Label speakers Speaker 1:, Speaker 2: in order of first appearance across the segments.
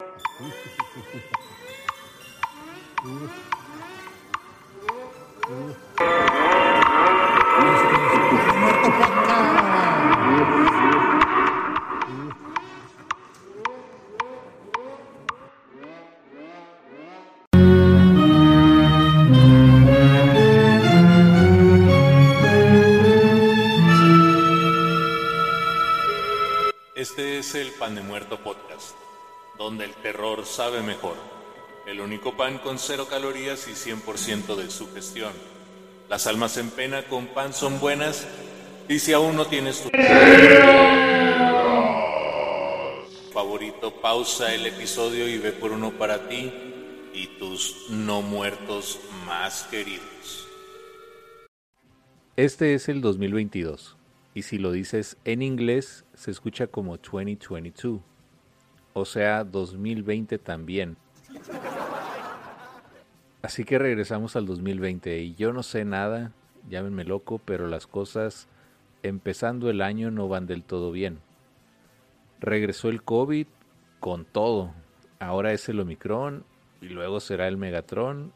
Speaker 1: Este sabe mejor. El único pan con cero calorías y 100% de su gestión. Las almas en pena con pan son buenas y si aún no tienes tu favorito, pausa el episodio y ve por uno para ti y tus no muertos más queridos.
Speaker 2: Este es el 2022 y si lo dices en inglés se escucha como 2022, o sea 2020 también. Así que regresamos al 2020 y yo no sé nada, llámenme loco, pero las cosas empezando el año no van del todo bien. Regresó el COVID con todo. Ahora es el Omicron y luego será el Megatron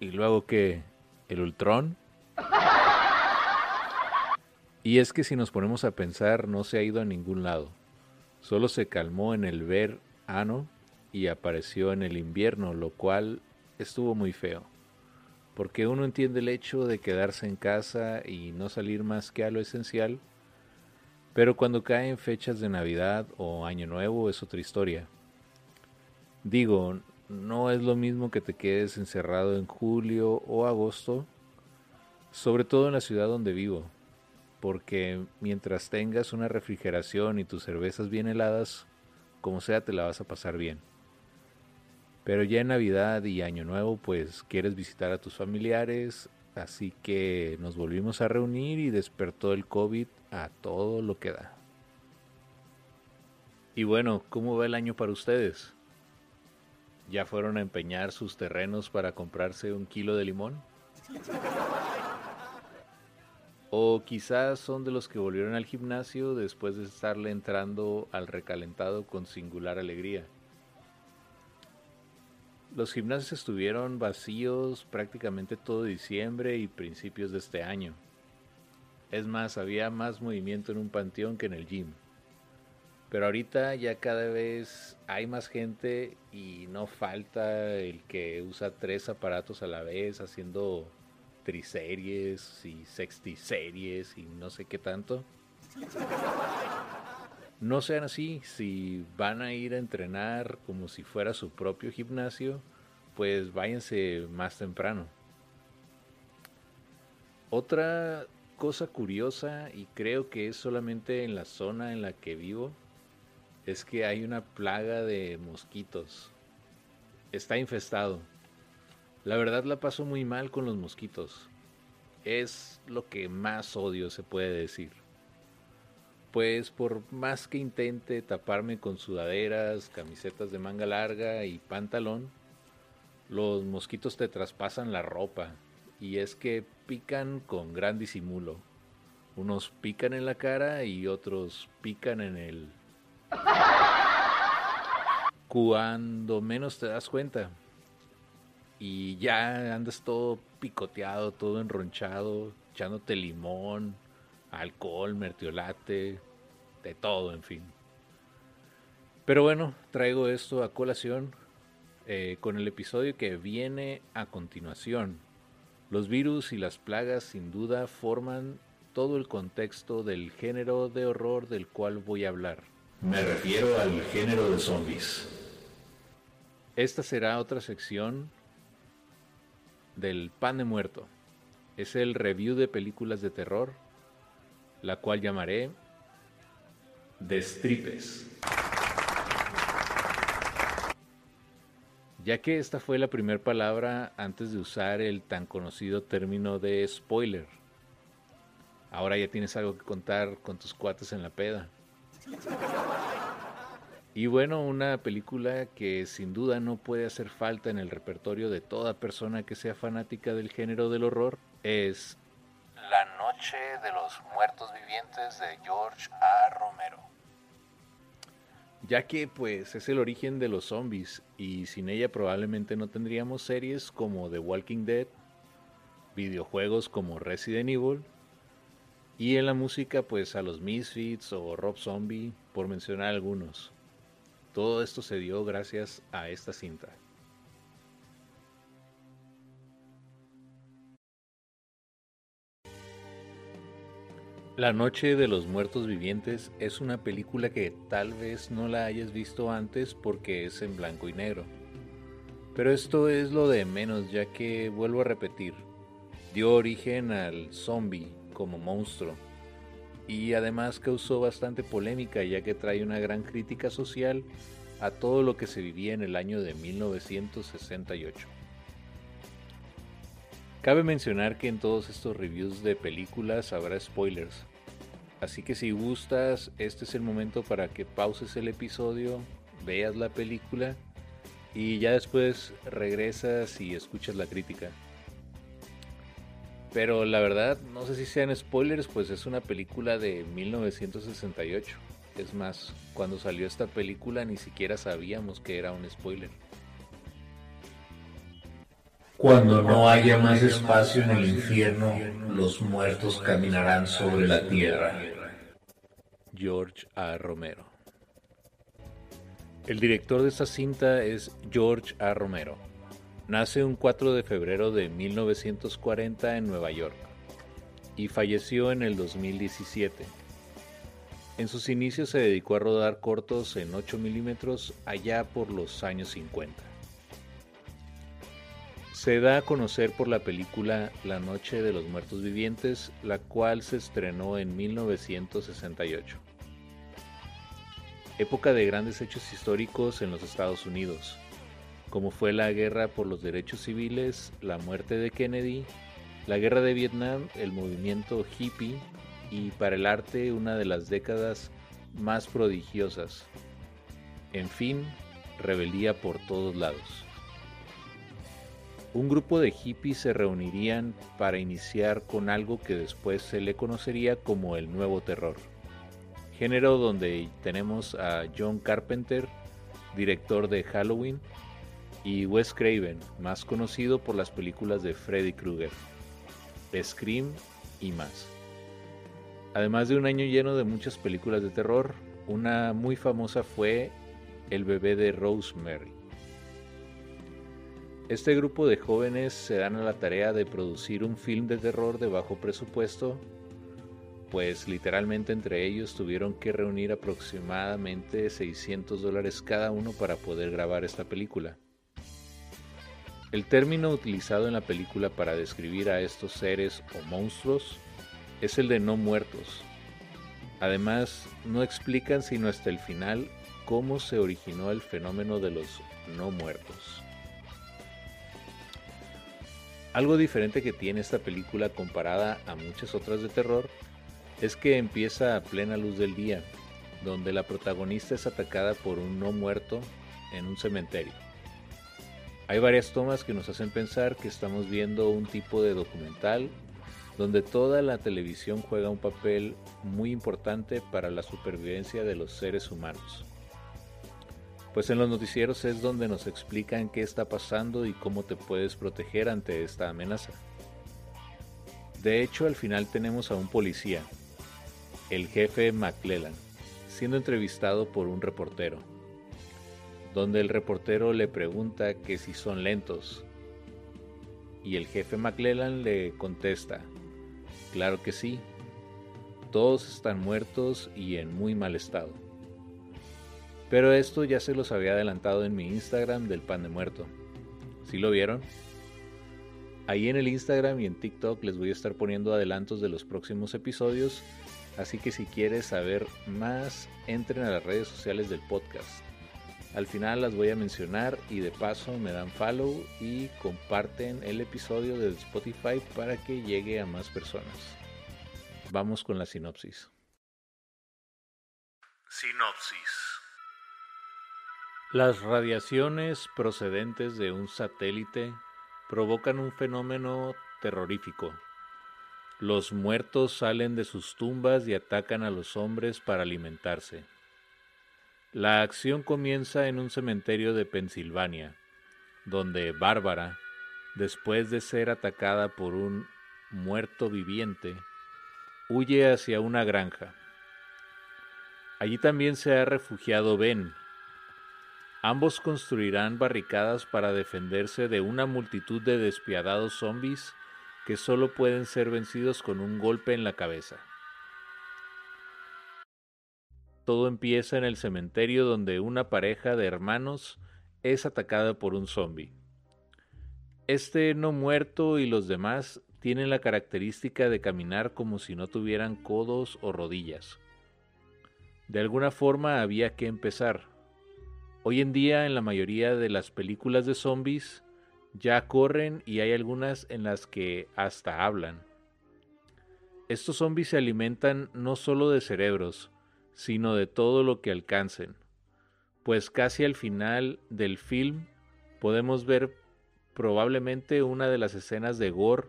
Speaker 2: y luego que el Ultron. Y es que si nos ponemos a pensar no se ha ido a ningún lado. Solo se calmó en el ver ano y apareció en el invierno, lo cual estuvo muy feo. Porque uno entiende el hecho de quedarse en casa y no salir más que a lo esencial, pero cuando caen fechas de Navidad o Año Nuevo es otra historia. Digo, no es lo mismo que te quedes encerrado en julio o agosto, sobre todo en la ciudad donde vivo, porque mientras tengas una refrigeración y tus cervezas bien heladas, como sea te la vas a pasar bien. Pero ya en Navidad y Año Nuevo, pues quieres visitar a tus familiares, así que nos volvimos a reunir y despertó el COVID a todo lo que da. Y bueno, ¿cómo va el año para ustedes? ¿Ya fueron a empeñar sus terrenos para comprarse un kilo de limón? O quizás son de los que volvieron al gimnasio después de estarle entrando al recalentado con singular alegría. Los gimnasios estuvieron vacíos prácticamente todo diciembre y principios de este año. Es más, había más movimiento en un panteón que en el gym. Pero ahorita ya cada vez hay más gente y no falta el que usa tres aparatos a la vez haciendo triseries y sextiseries y no sé qué tanto. No sean así, si van a ir a entrenar como si fuera su propio gimnasio, pues váyanse más temprano. Otra cosa curiosa, y creo que es solamente en la zona en la que vivo, es que hay una plaga de mosquitos. Está infestado. La verdad la paso muy mal con los mosquitos. Es lo que más odio se puede decir. Pues por más que intente taparme con sudaderas, camisetas de manga larga y pantalón, los mosquitos te traspasan la ropa y es que pican con gran disimulo. Unos pican en la cara y otros pican en el... Cuando menos te das cuenta. Y ya andas todo picoteado, todo enronchado, echándote limón, alcohol, mertiolate, de todo, en fin. Pero bueno, traigo esto a colación eh, con el episodio que viene a continuación. Los virus y las plagas sin duda forman todo el contexto del género de horror del cual voy a hablar. Me refiero al género de zombies. Esta será otra sección del pan de muerto. Es el review de películas de terror, la cual llamaré Destripes. Ya que esta fue la primera palabra antes de usar el tan conocido término de spoiler. Ahora ya tienes algo que contar con tus cuates en la peda. Y bueno, una película que sin duda no puede hacer falta en el repertorio de toda persona que sea fanática del género del horror es La Noche de los Muertos Vivientes de George A. Romero. ya que pues es el origen de los zombies y sin ella probablemente no tendríamos series como The Walking Dead, videojuegos como Resident Evil y en la música pues a los Misfits o Rob Zombie por mencionar algunos. Todo esto se dio gracias a esta cinta. La Noche de los Muertos Vivientes es una película que tal vez no la hayas visto antes porque es en blanco y negro. Pero esto es lo de menos ya que, vuelvo a repetir, dio origen al zombie como monstruo y además causó bastante polémica ya que trae una gran crítica social a todo lo que se vivía en el año de 1968. Cabe mencionar que en todos estos reviews de películas habrá spoilers, así que si gustas, este es el momento para que pauses el episodio, veas la película y ya después regresas y escuchas la crítica. Pero la verdad, no sé si sean spoilers, pues es una película de 1968. Es más, cuando salió esta película ni siquiera sabíamos que era un spoiler.
Speaker 3: Cuando no haya más espacio en el infierno, los muertos caminarán sobre la tierra.
Speaker 2: George A. Romero. El director de esta cinta es George A. Romero. Nace un 4 de febrero de 1940 en Nueva York y falleció en el 2017. En sus inicios se dedicó a rodar cortos en 8 milímetros allá por los años 50. Se da a conocer por la película La Noche de los Muertos Vivientes, la cual se estrenó en 1968. Época de grandes hechos históricos en los Estados Unidos, como fue la guerra por los derechos civiles, la muerte de Kennedy, la guerra de Vietnam, el movimiento hippie y para el arte una de las décadas más prodigiosas. En fin, rebeldía por todos lados un grupo de hippies se reunirían para iniciar con algo que después se le conocería como el nuevo terror, género donde tenemos a John Carpenter, director de Halloween, y Wes Craven, más conocido por las películas de Freddy Krueger, Scream y más. Además de un año lleno de muchas películas de terror, una muy famosa fue El bebé de Rosemary este grupo de jóvenes se dan a la tarea de producir un film de terror de bajo presupuesto, pues literalmente entre ellos tuvieron que reunir aproximadamente 600 dólares cada uno para poder grabar esta película. El término utilizado en la película para describir a estos seres o monstruos es el de no muertos. Además, no explican sino hasta el final cómo se originó el fenómeno de los no muertos. Algo diferente que tiene esta película comparada a muchas otras de terror es que empieza a plena luz del día, donde la protagonista es atacada por un no muerto en un cementerio. Hay varias tomas que nos hacen pensar que estamos viendo un tipo de documental donde toda la televisión juega un papel muy importante para la supervivencia de los seres humanos. Pues en los noticieros es donde nos explican qué está pasando y cómo te puedes proteger ante esta amenaza. De hecho, al final tenemos a un policía, el jefe McClellan, siendo entrevistado por un reportero, donde el reportero le pregunta que si son lentos, y el jefe McClellan le contesta, claro que sí, todos están muertos y en muy mal estado. Pero esto ya se los había adelantado en mi Instagram del pan de muerto. ¿Sí lo vieron? Ahí en el Instagram y en TikTok les voy a estar poniendo adelantos de los próximos episodios, así que si quieres saber más, entren a las redes sociales del podcast. Al final las voy a mencionar y de paso me dan follow y comparten el episodio de Spotify para que llegue a más personas. Vamos con la sinopsis.
Speaker 1: Sinopsis.
Speaker 2: Las radiaciones procedentes de un satélite provocan un fenómeno terrorífico. Los muertos salen de sus tumbas y atacan a los hombres para alimentarse. La acción comienza en un cementerio de Pensilvania, donde Bárbara, después de ser atacada por un muerto viviente, huye hacia una granja. Allí también se ha refugiado Ben. Ambos construirán barricadas para defenderse de una multitud de despiadados zombies que solo pueden ser vencidos con un golpe en la cabeza. Todo empieza en el cementerio donde una pareja de hermanos es atacada por un zombie. Este no muerto y los demás tienen la característica de caminar como si no tuvieran codos o rodillas. De alguna forma había que empezar. Hoy en día en la mayoría de las películas de zombies ya corren y hay algunas en las que hasta hablan. Estos zombies se alimentan no solo de cerebros, sino de todo lo que alcancen, pues casi al final del film podemos ver probablemente una de las escenas de gore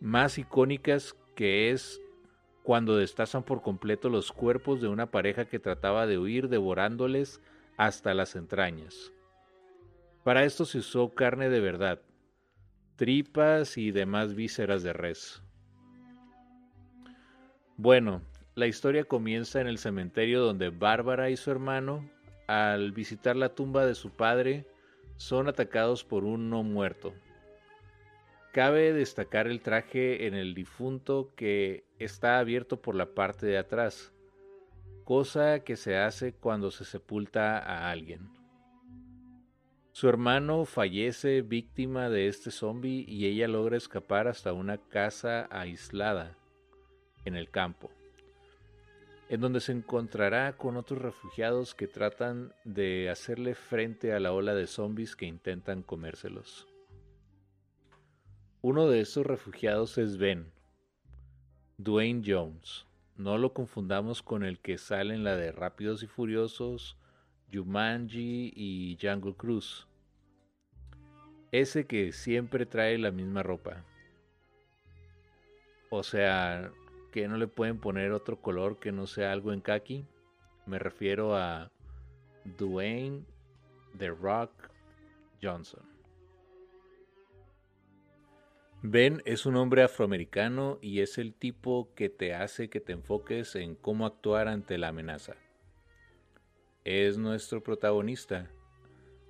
Speaker 2: más icónicas que es cuando destazan por completo los cuerpos de una pareja que trataba de huir devorándoles hasta las entrañas. Para esto se usó carne de verdad, tripas y demás vísceras de res. Bueno, la historia comienza en el cementerio donde Bárbara y su hermano, al visitar la tumba de su padre, son atacados por un no muerto. Cabe destacar el traje en el difunto que está abierto por la parte de atrás, cosa que se hace cuando se sepulta a alguien. Su hermano fallece víctima de este zombie y ella logra escapar hasta una casa aislada en el campo, en donde se encontrará con otros refugiados que tratan de hacerle frente a la ola de zombies que intentan comérselos. Uno de estos refugiados es Ben, Dwayne Jones. No lo confundamos con el que sale en la de Rápidos y Furiosos Jumanji y Jungle Cruise. Ese que siempre trae la misma ropa. O sea, que no le pueden poner otro color que no sea algo en khaki. Me refiero a Dwayne The Rock Johnson. Ben es un hombre afroamericano y es el tipo que te hace que te enfoques en cómo actuar ante la amenaza es nuestro protagonista.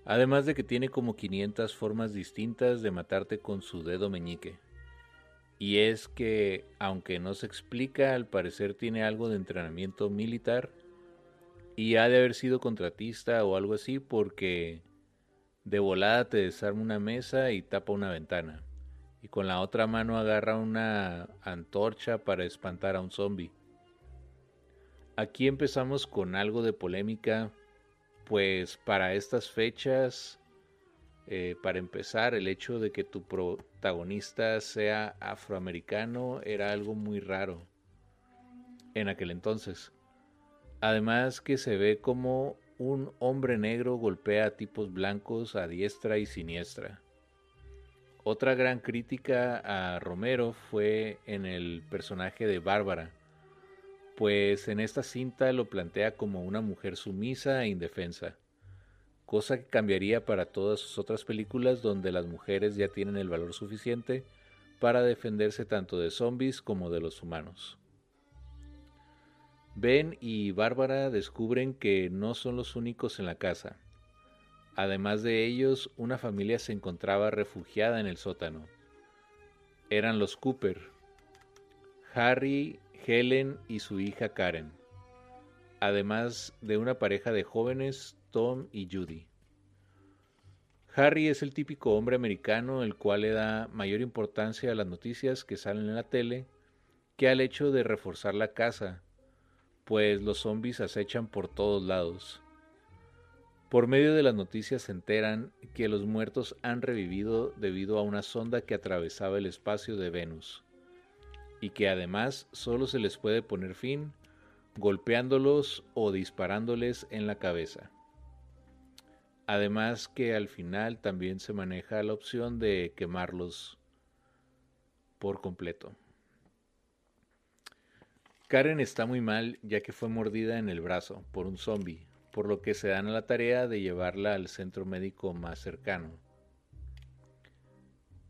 Speaker 2: Además de que tiene como 500 formas distintas de matarte con su dedo meñique. Y es que, aunque no se explica, al parecer tiene algo de entrenamiento militar y ha de haber sido contratista o algo así porque de volada te desarma una mesa y tapa una ventana. Y con la otra mano agarra una antorcha para espantar a un zombie. Aquí empezamos con algo de polémica, pues para estas fechas, eh, para empezar, el hecho de que tu protagonista sea afroamericano era algo muy raro en aquel entonces. Además que se ve como un hombre negro golpea a tipos blancos a diestra y siniestra. Otra gran crítica a Romero fue en el personaje de Bárbara, pues en esta cinta lo plantea como una mujer sumisa e indefensa, cosa que cambiaría para todas sus otras películas donde las mujeres ya tienen el valor suficiente para defenderse tanto de zombies como de los humanos. Ben y Bárbara descubren que no son los únicos en la casa. Además de ellos, una familia se encontraba refugiada en el sótano. Eran los Cooper. Harry Helen y su hija Karen, además de una pareja de jóvenes, Tom y Judy. Harry es el típico hombre americano el cual le da mayor importancia a las noticias que salen en la tele que al hecho de reforzar la casa, pues los zombies acechan por todos lados. Por medio de las noticias se enteran que los muertos han revivido debido a una sonda que atravesaba el espacio de Venus y que además solo se les puede poner fin golpeándolos o disparándoles en la cabeza. Además que al final también se maneja la opción de quemarlos por completo. Karen está muy mal ya que fue mordida en el brazo por un zombie, por lo que se dan a la tarea de llevarla al centro médico más cercano.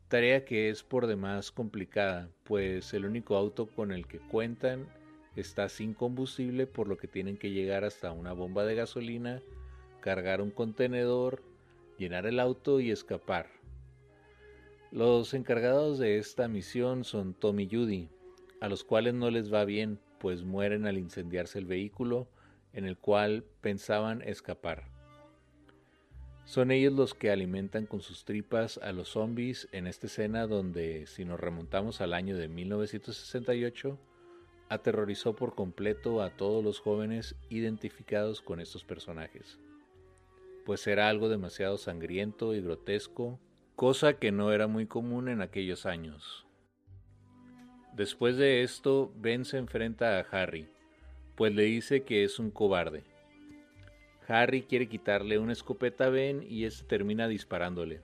Speaker 2: Tarea que es por demás complicada, pues el único auto con el que cuentan está sin combustible, por lo que tienen que llegar hasta una bomba de gasolina, cargar un contenedor, llenar el auto y escapar. Los encargados de esta misión son Tom y Judy, a los cuales no les va bien, pues mueren al incendiarse el vehículo en el cual pensaban escapar. Son ellos los que alimentan con sus tripas a los zombies en esta escena donde, si nos remontamos al año de 1968, aterrorizó por completo a todos los jóvenes identificados con estos personajes, pues era algo demasiado sangriento y grotesco, cosa que no era muy común en aquellos años. Después de esto, Ben se enfrenta a Harry, pues le dice que es un cobarde. Harry quiere quitarle una escopeta a Ben y este termina disparándole.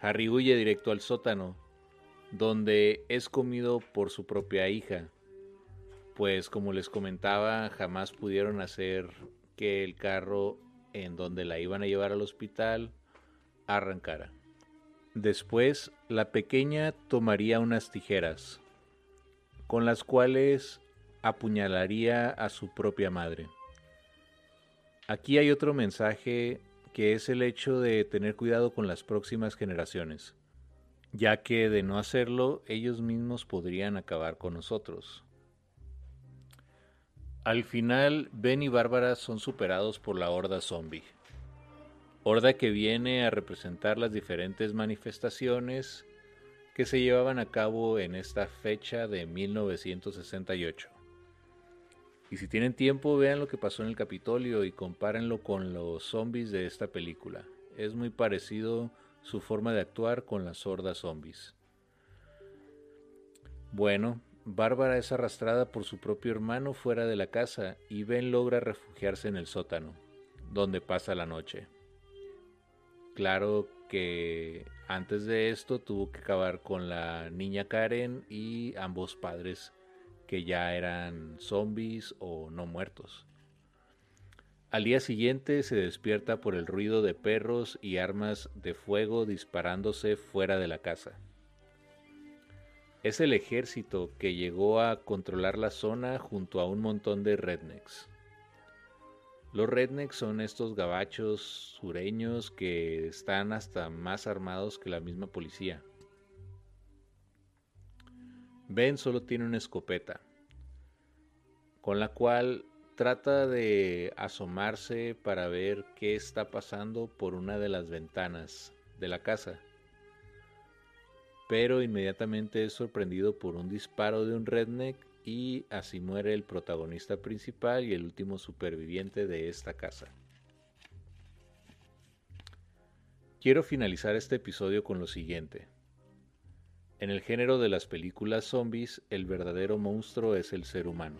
Speaker 2: Harry huye directo al sótano, donde es comido por su propia hija, pues como les comentaba, jamás pudieron hacer que el carro en donde la iban a llevar al hospital arrancara. Después, la pequeña tomaría unas tijeras, con las cuales apuñalaría a su propia madre. Aquí hay otro mensaje que es el hecho de tener cuidado con las próximas generaciones, ya que de no hacerlo ellos mismos podrían acabar con nosotros. Al final, Ben y Bárbara son superados por la horda zombie. Horda que viene a representar las diferentes manifestaciones que se llevaban a cabo en esta fecha de 1968. Y si tienen tiempo, vean lo que pasó en el Capitolio y compárenlo con los zombies de esta película. Es muy parecido su forma de actuar con las hordas zombies. Bueno, Bárbara es arrastrada por su propio hermano fuera de la casa y Ben logra refugiarse en el sótano, donde pasa la noche. Claro que antes de esto tuvo que acabar con la niña Karen y ambos padres que ya eran zombies o no muertos. Al día siguiente se despierta por el ruido de perros y armas de fuego disparándose fuera de la casa. Es el ejército que llegó a controlar la zona junto a un montón de rednecks. Los rednecks son estos gabachos sureños que están hasta más armados que la misma policía. Ben solo tiene una escopeta, con la cual trata de asomarse para ver qué está pasando por una de las ventanas de la casa pero inmediatamente es sorprendido por un disparo de un redneck y así muere el protagonista principal y el último superviviente de esta casa. Quiero finalizar este episodio con lo siguiente. En el género de las películas zombies, el verdadero monstruo es el ser humano.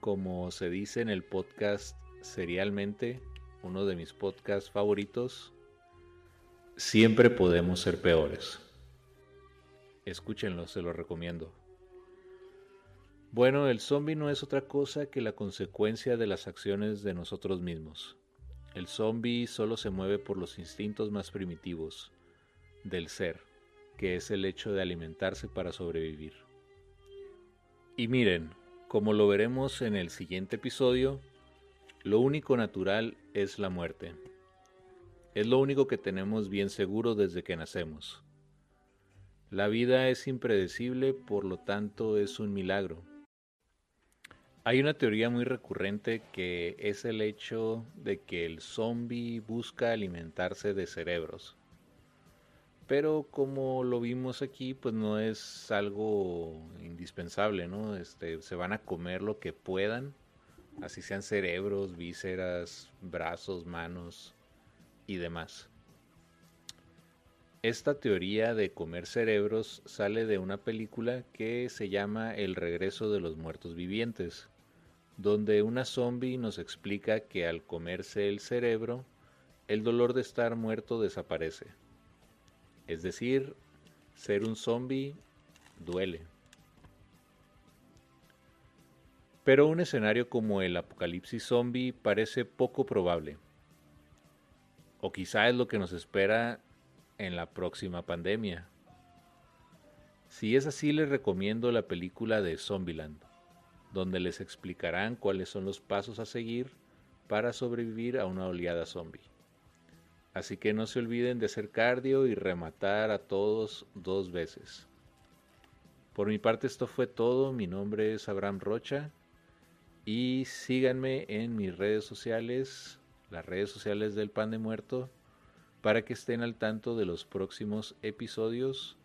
Speaker 2: Como se dice en el podcast Serialmente, uno de mis podcasts favoritos, Siempre podemos ser peores. Escúchenlo, se lo recomiendo. Bueno, el zombie no es otra cosa que la consecuencia de las acciones de nosotros mismos. El zombie solo se mueve por los instintos más primitivos del ser, que es el hecho de alimentarse para sobrevivir. Y miren, como lo veremos en el siguiente episodio, lo único natural es la muerte. Es lo único que tenemos bien seguro desde que nacemos. La vida es impredecible, por lo tanto es un milagro. Hay una teoría muy recurrente que es el hecho de que el zombie busca alimentarse de cerebros. Pero como lo vimos aquí, pues no es algo indispensable, ¿no? Este, se van a comer lo que puedan, así sean cerebros, vísceras, brazos, manos, y demás. Esta teoría de comer cerebros sale de una película que se llama El regreso de los muertos vivientes, donde una zombie nos explica que al comerse el cerebro, el dolor de estar muerto desaparece. Es decir, ser un zombie duele. Pero un escenario como el apocalipsis zombie parece poco probable. O quizá es lo que nos espera en la próxima pandemia. Si es así, les recomiendo la película de Zombieland, donde les explicarán cuáles son los pasos a seguir para sobrevivir a una oleada zombie. Así que no se olviden de hacer cardio y rematar a todos dos veces. Por mi parte esto fue todo, mi nombre es Abraham Rocha y síganme en mis redes sociales, las redes sociales del Pan de Muerto, para que estén al tanto de los próximos episodios.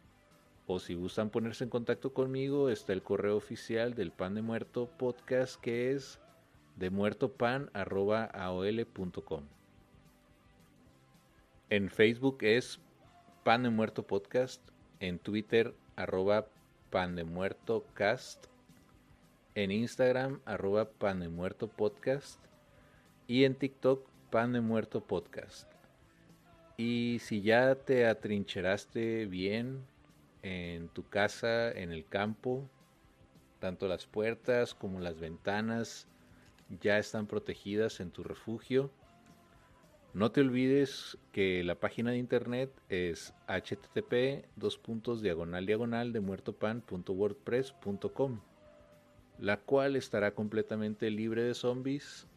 Speaker 2: O si gustan ponerse en contacto conmigo, está el correo oficial del Pan de Muerto podcast que es demuertopan.aol.com. En Facebook es Pan de Muerto Podcast, en Twitter arroba Pan de Muerto Cast, en Instagram arroba Pan de Muerto Podcast y en TikTok Pan de Muerto Podcast. Y si ya te atrincheraste bien en tu casa, en el campo, tanto las puertas como las ventanas ya están protegidas en tu refugio. No te olvides que la página de internet es http diagonal diagonal de muertopan.wordpress.com, la cual estará completamente libre de zombies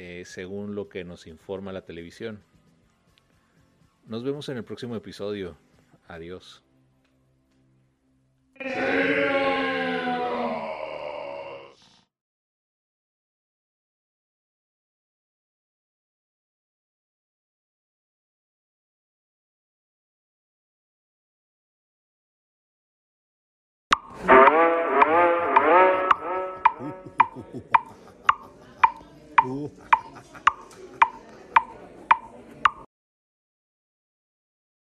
Speaker 2: eh, según lo que nos informa la televisión. Nos vemos en el próximo episodio. Adiós.